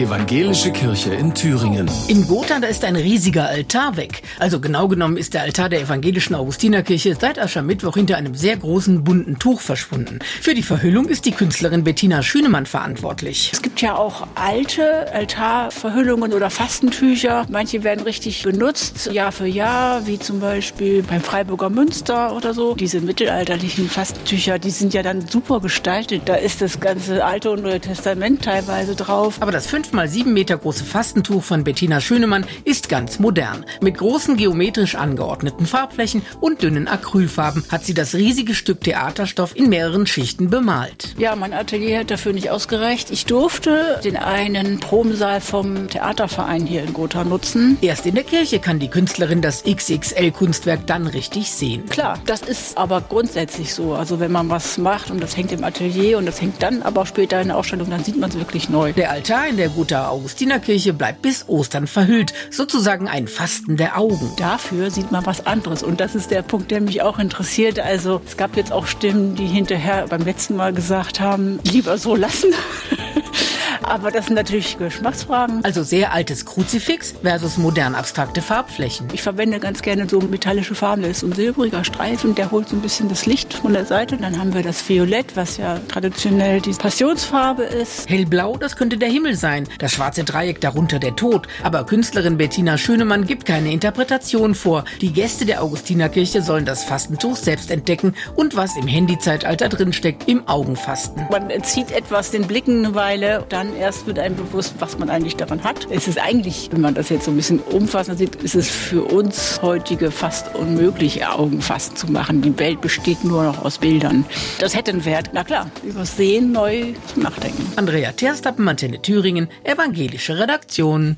Evangelische Kirche in Thüringen. In Gotha, da ist ein riesiger Altar weg. Also genau genommen ist der Altar der evangelischen Augustinerkirche seit Aschermittwoch hinter einem sehr großen bunten Tuch verschwunden. Für die Verhüllung ist die Künstlerin Bettina Schünemann verantwortlich. Es gibt ja auch alte Altarverhüllungen oder Fastentücher. Manche werden richtig benutzt, Jahr für Jahr, wie zum Beispiel beim Freiburger Münster oder so. Diese mittelalterlichen Fastentücher, die sind ja dann super gestaltet. Da ist das ganze Alte und Neue Testament teilweise drauf. Aber das 5 mal 7 Meter große Fastentuch von Bettina Schönemann ist ganz modern. Mit großen geometrisch angeordneten Farbflächen und dünnen Acrylfarben hat sie das riesige Stück Theaterstoff in mehreren Schichten bemalt. Ja, mein Atelier hat dafür nicht ausgereicht. Ich durfte den einen Probensaal vom Theaterverein hier in Gotha nutzen. Erst in der Kirche kann die Künstlerin das XXL-Kunstwerk dann richtig sehen. Klar, das ist aber grundsätzlich so. Also wenn man was macht und das hängt im Atelier und das hängt dann aber später in der Ausstellung, dann sieht man es wirklich neu. Der Altar in der Gotha Augustinerkirche bleibt bis Ostern verhüllt, sozusagen ein Fasten der Augen. Dafür sieht man was anderes und das ist der Punkt, der mich auch interessiert. Also es gab jetzt auch Stimmen, die hinterher beim letzten Mal gesagt haben, lieber so lassen. Aber das sind natürlich Geschmacksfragen. Also sehr altes Kruzifix versus modern abstrakte Farbflächen. Ich verwende ganz gerne so metallische Farben. Da ist so ein silbriger Streifen, der holt so ein bisschen das Licht von der Seite. Dann haben wir das Violett, was ja traditionell die Passionsfarbe ist. Hellblau, das könnte der Himmel sein. Das schwarze Dreieck darunter der Tod. Aber Künstlerin Bettina Schönemann gibt keine Interpretation vor. Die Gäste der Augustinerkirche sollen das Fastentuch selbst entdecken und was im Handyzeitalter drinsteckt, im Augenfasten. Man entzieht etwas den Blicken eine Weile, dann erst wird einem bewusst, was man eigentlich daran hat. Es ist eigentlich, wenn man das jetzt so ein bisschen umfassend sieht, ist es für uns heutige fast unmöglich, Augenfasten zu machen. Die Welt besteht nur noch aus Bildern. Das hätte einen Wert, na klar, übers Sehen neu Nachdenken. Andrea Terstappen, Antenne Thüringen, evangelische Redaktion.